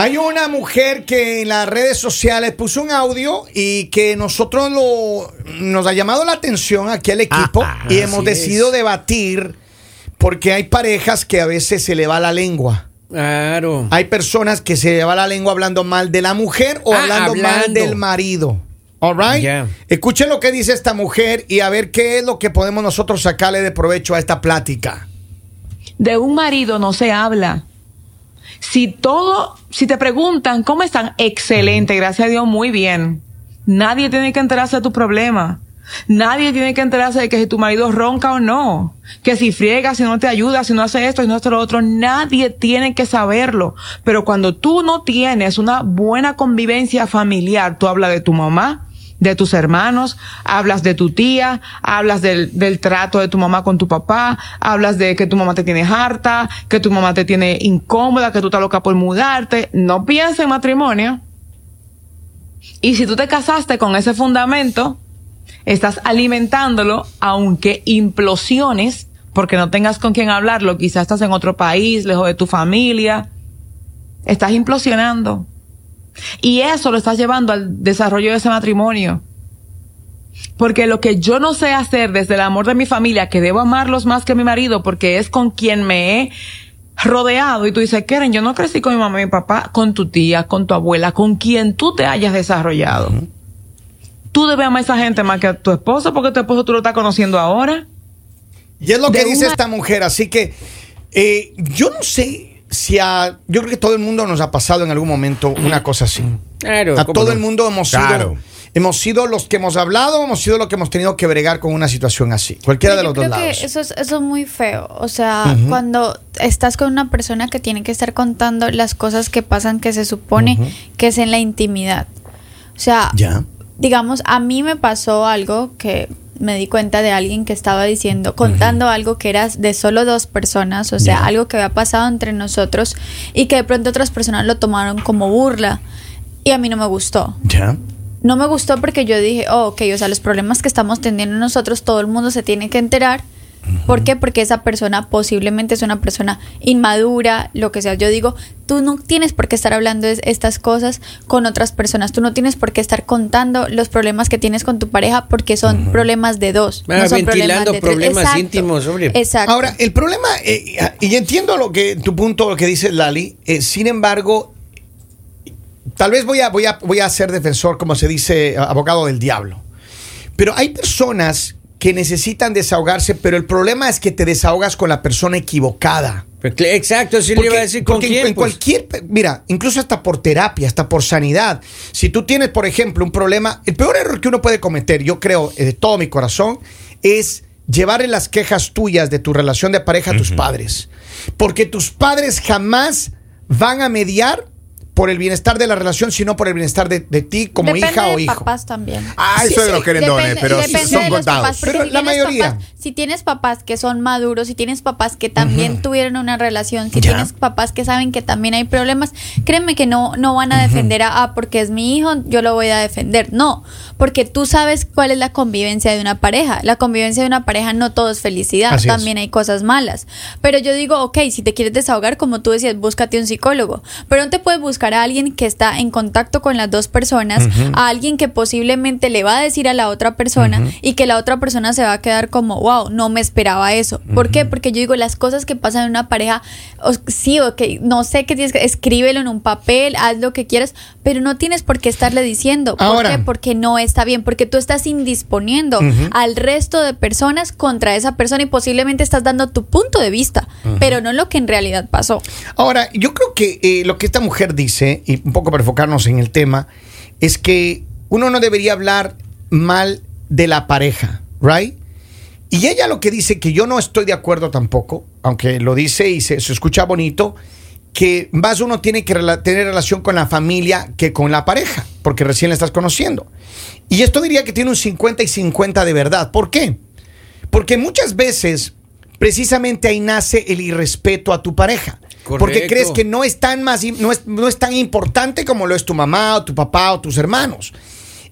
Hay una mujer que en las redes sociales puso un audio y que nosotros lo, nos ha llamado la atención aquí al equipo Ah, y hemos así decidido es. debatir porque hay parejas que a veces se le va la lengua. Claro. Hay personas que se le va la lengua hablando mal de la mujer o Ah, hablando, mal del marido. All right? Escuchen lo que dice esta mujer y a ver qué es lo que podemos nosotros sacarle de provecho a esta plática. De un marido no se habla. Si todo, si te preguntan cómo están, excelente, gracias a Dios, muy bien. Nadie tiene que enterarse de tu problema. Nadie tiene que enterarse de que si tu marido ronca o no. Que si friega, si no te ayuda, si no hace esto, si no hace lo otro. Nadie tiene que saberlo. Pero cuando tú no tienes una buena convivencia familiar, tú hablas de tu mamá, de tus hermanos, hablas de tu tía, hablas del, del trato de tu mamá con tu papá, hablas de que tu mamá te tiene harta, que tu mamá te tiene incómoda, que tú estás loca por mudarte. No pienses en matrimonio. Y si tú te casaste con ese fundamento, estás alimentándolo, aunque implosiones, porque no tengas con quién hablarlo, quizás estás en otro país, lejos de tu familia, estás implosionando. Y eso lo estás llevando al desarrollo de ese matrimonio. Porque lo que yo no sé hacer desde el amor de mi familia, que debo amarlos más que mi marido, porque es con quien me he rodeado, y tú dices, Karen, yo no crecí con mi mamá y mi papá, con tu tía, con tu abuela, con quien tú te hayas desarrollado. Tú debes amar a esa gente más que a tu esposo, porque tu esposo tú lo estás conociendo ahora. Y es lo que dice una- esta mujer, así que eh, yo no sé si a... Yo creo que todo el mundo nos ha pasado en algún momento una cosa así. Claro. A ¿cómo todo no? el mundo hemos sido... Claro. Hemos sido los que hemos hablado, hemos sido los que hemos tenido que bregar con una situación así. Cualquiera de Yo los dos creo lados. que eso es, eso es muy feo. O sea, cuando estás con una persona que tiene que estar contando las cosas que pasan que se supone que es en la intimidad. O sea, Ya. digamos, a mí me pasó algo que me di cuenta de alguien que estaba diciendo, contando algo que era de solo dos personas, o sea, algo que había pasado entre nosotros y que de pronto otras personas lo tomaron como burla. Y a mí no me gustó. Ya. No me gustó porque yo dije, oh, ok, o sea, los problemas que estamos teniendo nosotros, todo el mundo se tiene que enterar. ¿Por qué? Porque esa persona posiblemente es una persona inmadura, lo que sea. Yo digo, tú no tienes por qué estar hablando de estas cosas con otras personas. Tú no tienes por qué estar contando los problemas que tienes con tu pareja porque son problemas de dos. Ah, no son ventilando tres. problemas Exacto. íntimos, hombre. Exacto. Ahora, el problema, eh, y entiendo lo que tu punto, lo que dice Lali, eh, sin embargo, tal vez voy a, voy, a, voy a ser defensor, como se dice, abogado del diablo. Pero hay personas que necesitan desahogarse, pero el problema es que te desahogas con la persona equivocada. Pues, Exacto, sí le iba a decir con porque quién. en, pues. cualquier, mira, incluso hasta por terapia, hasta por sanidad. Si tú tienes, por ejemplo, un problema, el peor error que uno puede cometer, yo creo, eh, de todo mi corazón, es llevarle las quejas tuyas de tu relación de pareja a tus padres. Porque tus padres jamás van a mediar por el bienestar de la relación, sino por el bienestar de, de ti como Depende hija o de hijo. papás también. Ah, eso de los querendones, Depende- pero depende son de contados. papás, Pero si la mayoría. papás- si tienes papás que son maduros, si tienes papás que también tuvieron una relación, si Ya. tienes papás que saben que también hay problemas, créeme que no, no van a defender a, ah, porque es mi hijo, yo lo voy a defender. No, porque tú sabes cuál es la convivencia de una pareja. La convivencia de una pareja no todo es felicidad, Así es. también hay cosas malas. Pero yo digo, ok, si te quieres desahogar, como tú decías, búscate un psicólogo. Pero no te puedes buscar a alguien que está en contacto con las dos personas, a alguien que posiblemente le va a decir a la otra persona y que la otra persona se va a quedar como, wow, no me esperaba eso. ¿Por qué? Porque yo digo, las cosas que pasan en una pareja, o- sí, ok, no sé qué tienes que, escríbelo en un papel, haz lo que quieras, pero no tienes por qué estarle diciendo. ¿Por Ahora. qué? Porque no está bien, porque tú estás indisponiendo al resto de personas contra esa persona y posiblemente estás dando tu punto de vista, pero no lo que en realidad pasó. Ahora, yo creo que eh, lo que esta mujer dice, y un poco para enfocarnos en el tema, es que uno no debería hablar mal de la pareja, ¿right? Y ella lo que dice, que yo no estoy de acuerdo tampoco, aunque lo dice y se, escucha bonito, que más uno tiene que tener relación con la familia que con la pareja, porque recién la estás conociendo. Y esto diría que tiene un 50 y 50 de verdad. ¿Por qué? Porque muchas veces, precisamente ahí nace el irrespeto a tu pareja. Porque crees que no es, tan más, no, es, no es tan importante como lo es tu mamá o tu papá o tus hermanos.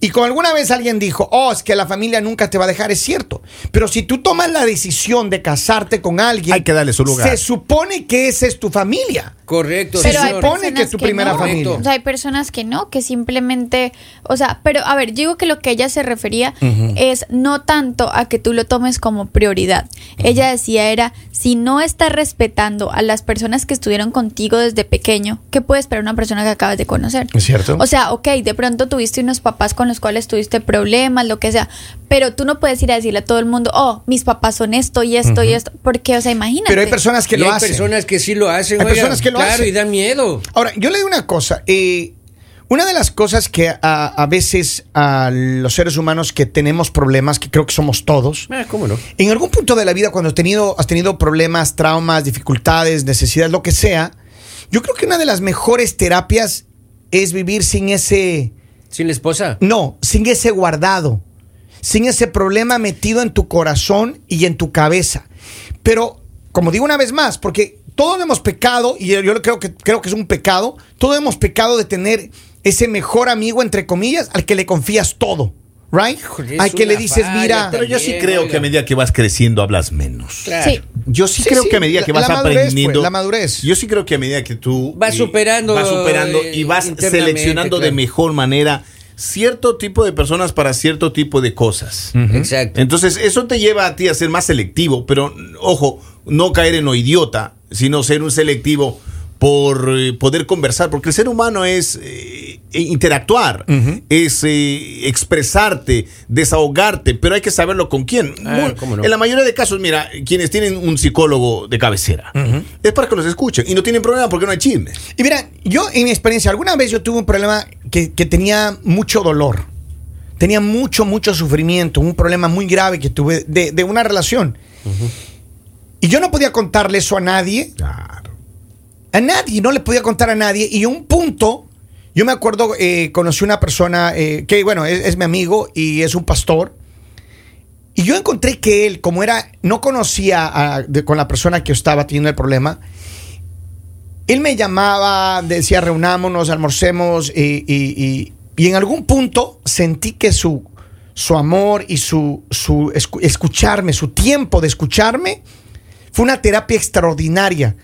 Y como alguna vez alguien dijo, oh, es que la familia nunca te va a dejar, es cierto. Pero si tú tomas la decisión de casarte con alguien, Hay que darle su lugar. Se supone que esa es tu familia. Correcto. Se Pero supone que es tu primera no. familia. O sea, hay personas que no, que simplemente, o sea, pero a ver, digo que lo que ella se refería es no tanto a que tú lo tomes como prioridad. Ella decía era, si no estás respetando a las personas que estuvieron contigo desde pequeño, ¿qué puede esperar una persona que acabas de conocer? Es cierto. O sea, ok, de pronto tuviste unos papás con los cuales tuviste problemas, lo que sea, pero tú no puedes ir a decirle a todo el mundo, oh, mis papás son esto y esto y esto, porque, o sea, imagínate. Pero hay personas que Y lo hay hacen. personas que sí lo hacen. Hay oiga. personas que lo claro, hacen. y da miedo. Ahora, yo le digo una cosa. eh, una de las cosas que a, a veces a los seres humanos que tenemos problemas, que creo que somos todos, Ah, ¿Cómo no? en algún punto de la vida, cuando has tenido, has tenido problemas, traumas, dificultades, necesidades, lo que sea, yo creo que una de las mejores terapias es vivir sin ese, Sin la esposa. no, sin ese guardado, sin ese problema metido en tu corazón y en tu cabeza. Pero, como digo una vez más, porque todos hemos pecado, y yo creo que, creo que es un pecado, todos hemos pecado de tener ese mejor amigo, entre comillas, al que le confías todo, ¿right? Al que le dices, falla mira, Pero yo sí creo oiga. que a medida que vas creciendo hablas menos. Claro. Sí. Yo sí, Sí, creo sí, que a medida que la- vas la madurez, aprendiendo. pues, la madurez. Yo sí creo que a medida que tú. Vas eh, superando, Vas superando y vas seleccionando de mejor manera cierto tipo de personas para cierto tipo de cosas. Exacto. Entonces, eso te lleva a ti a ser más selectivo, pero ojo, no caer en lo idiota, sino ser un selectivo por eh, poder conversar, porque el ser humano es eh, interactuar, es eh, expresarte, desahogarte, pero hay que saberlo con quién. Muy- cómo no. En la mayoría de casos, mira, quienes tienen un psicólogo de cabecera, es para que los escuchen y no tienen problema porque no hay chisme. Y mira, yo en mi experiencia, alguna vez yo tuve un problema que, que tenía mucho dolor. Tenía mucho, mucho sufrimiento, un problema muy grave que tuve de, de una relación. Y yo no podía contarle eso a nadie, Claro. A nadie, no le podía contar a nadie. Y un punto, yo me acuerdo, eh, conocí una persona eh, que, bueno, es, mi amigo y es un pastor. Y yo encontré que él, como era, no conocía a- con la persona que estaba teniendo el problema, él me llamaba, decía reunámonos, almorcemos y, y- y- y en algún punto sentí que su, su amor y su, su escu- escucharme, su tiempo de escucharme, fue una terapia extraordinaria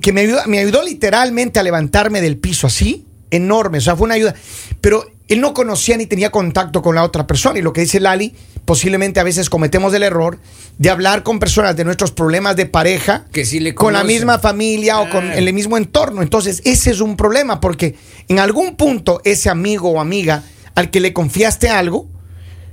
que me ayudó, me ayudó literalmente a levantarme del piso así, enorme, o sea, fue una ayuda. Pero él no conocía ni tenía contacto con la otra persona y lo que dice Lali, posiblemente a veces cometemos el error de hablar con personas de nuestros problemas de pareja Que sí le con la misma familia o con el mismo entorno. Entonces, ese es un problema porque en algún punto ese amigo o amiga al que le confiaste algo,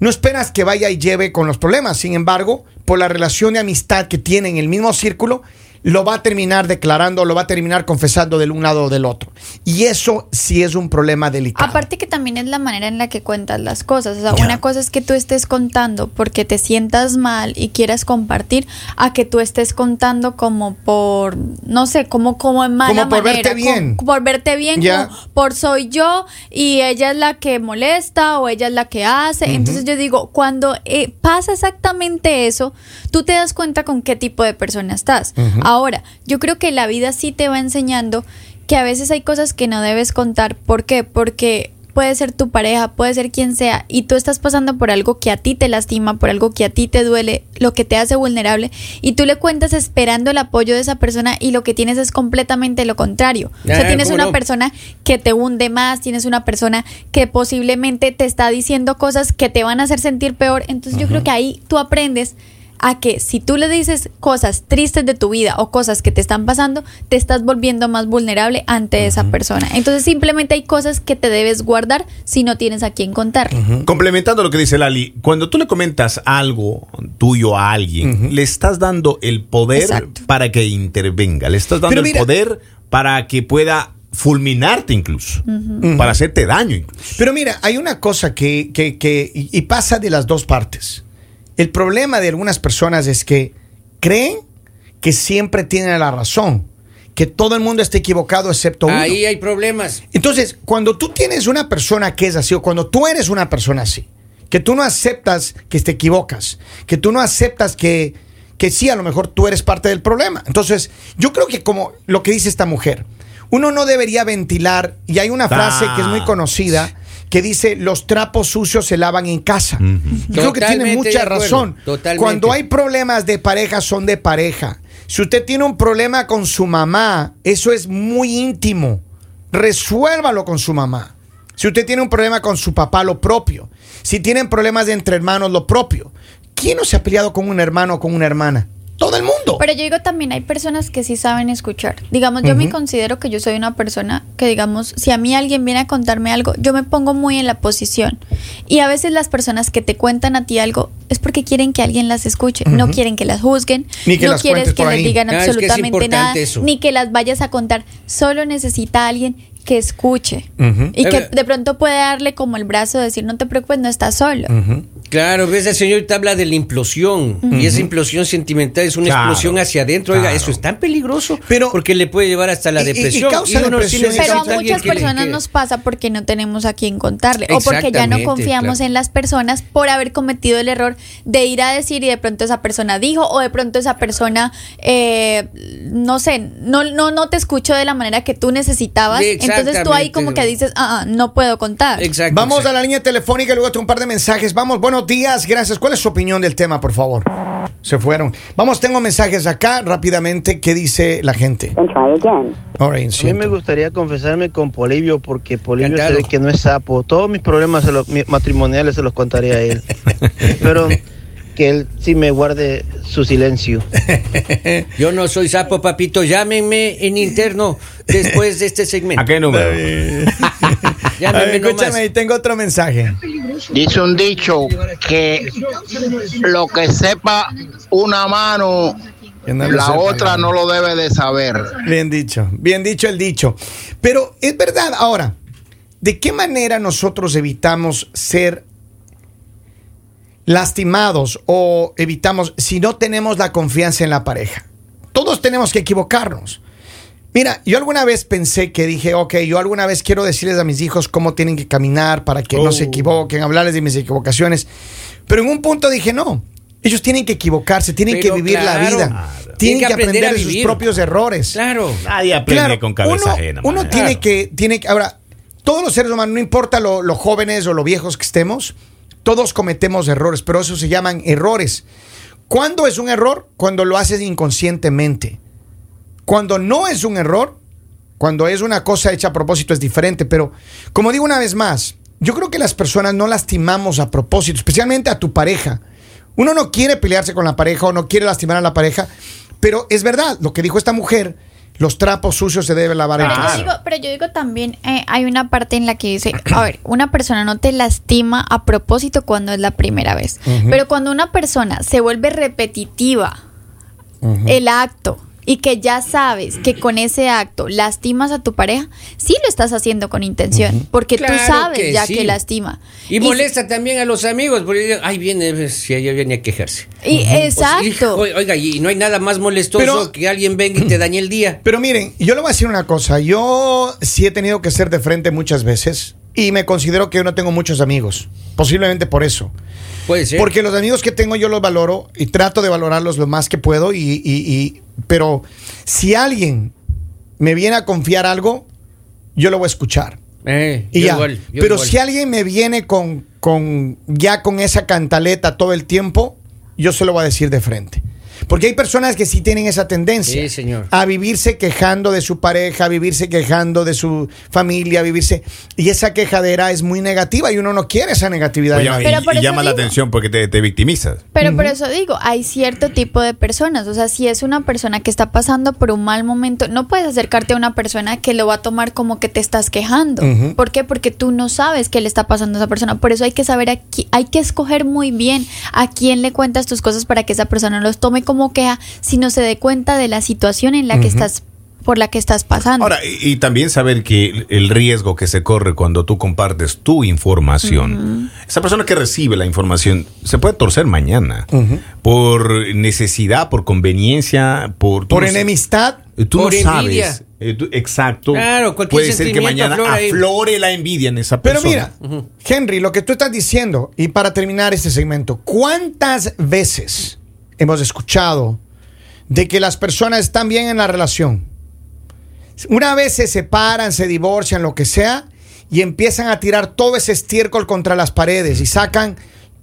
no esperas que vaya y lleve con los problemas. Sin embargo, por la relación de amistad que tienen en el mismo círculo, lo va a terminar declarando, lo va a terminar confesando del un lado o del otro. Y eso sí es un problema delicado. Aparte que también es la manera en la que cuentas las cosas. O sea, una cosa es que tú estés contando porque te sientas mal y quieras compartir, a que tú estés contando como por, no sé, como, como en mala Como por manera, verte bien. como por verte bien, como por soy yo y ella es la que molesta o ella es la que hace. Entonces yo digo, cuando eh, pasa exactamente eso, tú te das cuenta con qué tipo de persona estás. Ahora, yo creo que la vida sí te va enseñando que a veces hay cosas que no debes contar. ¿Por qué? Porque puede ser tu pareja, puede ser quien sea, y tú estás pasando por algo que a ti te lastima, por algo que a ti te duele, lo que te hace vulnerable, y tú le cuentas esperando el apoyo de esa persona y lo que tienes es completamente lo contrario. o sea, Ah, tienes ¿cómo una no? persona que te hunde más, tienes una persona que posiblemente te está diciendo cosas que te van a hacer sentir peor. Entonces yo creo que ahí tú aprendes a que si tú le dices cosas tristes de tu vida o cosas que te están pasando, te estás volviendo más vulnerable ante esa persona. Entonces simplemente hay cosas que te debes guardar si no tienes a quién contarle. Complementando lo que dice Lali, cuando tú le comentas algo tuyo a alguien, le estás dando el poder Exacto. para que intervenga, le estás dando el poder para que pueda fulminarte incluso, para hacerte daño incluso. Pero mira, hay una cosa que, que- que- y y pasa de las dos partes. El problema de algunas personas es que creen que siempre tienen la razón, que todo el mundo está equivocado excepto uno. Ahí hay problemas. Entonces, cuando tú tienes una persona que es así, o cuando tú eres una persona así, que tú no aceptas que te equivocas, que tú no aceptas que, que sí, a lo mejor tú eres parte del problema. Entonces, yo creo que como lo que dice esta mujer, uno no debería ventilar, y hay una frase que es muy Ah. conocida, que dice los trapos sucios se lavan en casa. Yo creo que tiene mucha razón. totalmente. Cuando hay problemas de pareja son de pareja. Si usted tiene un problema con su mamá, eso es muy íntimo. Resuélvalo con su mamá. Si usted tiene un problema con su papá, lo propio. Si tienen problemas de entre hermanos, lo propio. ¿Quién no se ha peleado con un hermano o con una hermana? Todo el mundo. Pero yo digo también hay personas que sí saben escuchar. Digamos, yo me considero que yo soy una persona que, digamos, si a mí alguien viene a contarme algo, yo me pongo muy en la posición. Y a veces las personas que te cuentan a ti algo es porque quieren que alguien las escuche. No quieren que las juzguen. Ni que no las quieres que les ahí. digan Ah, es que es absolutamente nada. eso. Ni que las vayas a contar. Solo necesita alguien que escuche. Y que de pronto puede darle como el brazo de decir, no te preocupes, no estás solo. Claro, ves, el señor te habla de la implosión. Y esa implosión sentimental es una Claro, explosión hacia adentro. Oiga, eso es tan peligroso. Pero- porque le puede llevar hasta la Y- y- y depresión. causa depresión. Pero a muchas personas que- nos pasa porque no tenemos a quien contarle o porque ya no confiamos claro. en las personas por haber cometido el error de ir a decir y de pronto esa persona dijo o de pronto esa persona, eh, no sé, no, no, no te escuchó de la manera que tú necesitabas. Sí, Entonces tú ahí como que dices, ah, ah, no puedo contar. Exacto. Vamos exacto. a la línea telefónica y luego tengo un par de mensajes. Vamos, buenos días, gracias. ¿Cuál es su opinión del tema, por favor? Se fueron. Vamos, tengo mensajes acá rápidamente. ¿Qué dice la gente? and try again. All right, A mí me gustaría confesarme con Polivio porque Polivio se ve que no es sapo. Todos mis problemas se los- matrimoniales se los contaría a él. Pero que él sí me guarde su silencio. Yo no soy sapo, papito. Llámenme en interno después de este segmento. ¿A qué número? A ver, Llámenme escúchame, nomás. tengo otro mensaje. Dice un dicho que lo que sepa una mano, no la sepa, otra no lo debe de saber. Bien dicho, bien dicho el dicho. Pero es verdad, ahora, ¿de qué manera nosotros evitamos ser lastimados o evitamos si no tenemos la confianza en la pareja? Todos tenemos que equivocarnos. Mira, yo alguna vez pensé que dije, ok, yo alguna vez quiero decirles a mis hijos cómo tienen que caminar para que no se Oh. equivoquen, hablarles de mis equivocaciones. Pero en un punto dije, no, ellos tienen que equivocarse, tienen Pero que vivir la vida, Claro. tienen que aprender, a de sus propios errores. Claro. Nadie aprende Claro, con cabeza uno, ajena. uno tiene Claro. que, tiene que, ahora, todos los seres humanos, no importa lo, lo jóvenes o lo viejos que estemos, todos cometemos errores, pero eso se llaman errores. ¿Cuándo es un error? Cuando lo haces inconscientemente. Cuando no es un error, cuando es una cosa hecha a propósito es diferente, pero como digo una vez más, yo creo que las personas no lastimamos a propósito, especialmente a tu pareja. Uno no quiere pelearse con la pareja o no quiere lastimar a la pareja, pero es verdad, lo que dijo esta mujer, los trapos sucios se deben lavar en Pero, casa. yo digo, pero yo digo también, eh, hay una parte en la que dice, a ver, una persona no te lastima a propósito cuando es la primera vez, pero cuando una persona se vuelve repetitiva, el acto, y que ya sabes que con ese acto lastimas a tu pareja, sí lo estás haciendo con intención, porque Claro tú sabes que ya sí. que lastima. Y, molesta también a los amigos, porque ay, viene, si ella viene a quejarse. Y, exacto. Hijo, oiga, y no hay nada más molestoso Pero- que alguien venga y te dañe el día. Pero miren, yo le voy a decir una cosa. Yo sí he tenido que ser de frente muchas veces y me considero que yo no tengo muchos amigos. Posiblemente por eso. Puede ser. Porque los amigos que tengo yo los valoro y trato de valorarlos lo más que puedo. Y, y- y- pero si alguien me viene a confiar algo, yo lo voy a escuchar. Eh, Y ya. igual, pero igual. si alguien me viene con, con ya con esa cantaleta todo el tiempo, yo se lo voy a decir de frente. Porque hay personas que sí tienen esa tendencia Sí, señor. a vivirse quejando de su pareja, a vivirse quejando de su familia, a vivirse. Y esa quejadera es muy negativa y uno no quiere esa negatividad. Oye, y. Pero por y eso llama la atención porque te, te victimizas. Pero por eso digo, hay cierto tipo de personas. O sea, si es una persona que está pasando por un mal momento, no puedes acercarte a una persona que lo va a tomar como que te estás quejando. Ujú. ¿Por qué? Porque tú no sabes qué le está pasando a esa persona. Por eso hay que saber aquí, hay que escoger muy bien a quién le cuentas tus cosas para que esa persona no los tome como queja, sino se dé cuenta de la situación en la que estás por la que estás pasando. Ahora, y, y también saber que el riesgo que se corre cuando tú compartes tu información, esa persona que recibe la información se puede torcer mañana por necesidad, por conveniencia, por... Por no enemistad. Tú Por no envidia. sabes. eh, tú- exacto. Claro, cualquier Puede ser que mañana aflore la envidia en esa Pero persona. mira, Henry, lo que tú estás diciendo, y para terminar este segmento, ¿cuántas veces hemos escuchado de que las personas están bien en la relación? Una vez se separan, se divorcian, lo que sea, y empiezan a tirar todo ese estiércol contra las paredes y sacan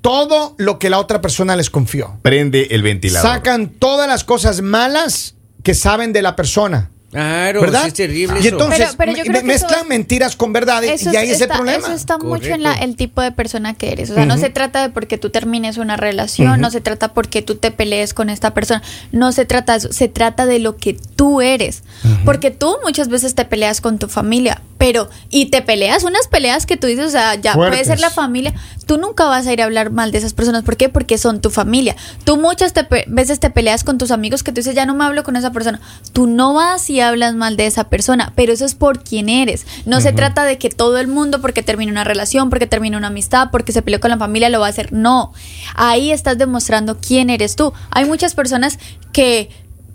todo lo que la otra persona les confió. Prende el ventilador. Sacan todas las cosas malas que saben de la persona. Claro, ¿Verdad? sí es terrible y entonces Pero- pero me- mezclan eso- mentiras con verdades y ahí es el problema. eso está mucho en la- el tipo de persona que eres. O sea, no se trata de porque tú termines una relación, no se trata porque tú te pelees con esta persona, no se trata de eso, se trata de lo que tú eres. Porque tú muchas veces te peleas con tu familia, pero, y te peleas unas peleas que tú dices, o sea, ya puede Fuertes. ser la familia, tú nunca vas a ir a hablar mal de esas personas. ¿Por qué? Porque son tu familia. Tú muchas te veces te peleas con tus amigos que tú dices, ya no me hablo con esa persona. Tú no vas y hablas mal de esa persona, pero eso es por quien eres. No se trata de que todo el mundo, porque termina una relación, porque termina una amistad, porque se peleó con la familia, lo va a hacer. No. Ahí estás demostrando quién eres tú. Hay muchas personas que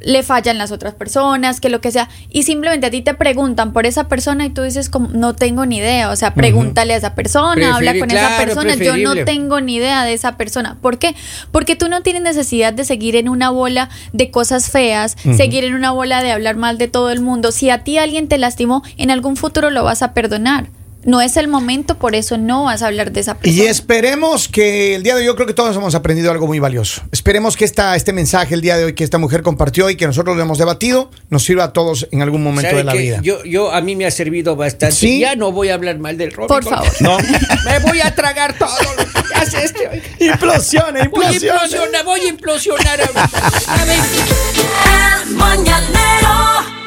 le fallan las otras personas, que lo que sea, y simplemente a ti te preguntan por esa persona y tú dices como no tengo ni idea, o sea, pregúntale a esa persona, habla con esa persona, yo no tengo ni idea de esa persona. ¿Por qué? Porque tú no tienes necesidad de seguir en una bola de cosas feas, seguir en una bola de hablar mal de todo el mundo. Si a ti alguien te lastimó, en algún futuro lo vas a perdonar. No es el momento, por eso no vas a hablar de esa persona. Y esperemos que el día de hoy, yo creo que todos hemos aprendido algo muy valioso. Esperemos que esta, este mensaje el día de hoy que esta mujer compartió y que nosotros lo hemos debatido nos sirva a todos en algún momento ¿Sabe de la vida. Yo, yo, a mí me ha servido bastante. ¿Sí? Ya no voy a hablar mal del Robin. Por favor. No. Me voy a tragar todo lo que hace este. oiga. Implosiona, Voy a implosiona. implosionar, voy a implosionar ahorita. A ver. El mañanero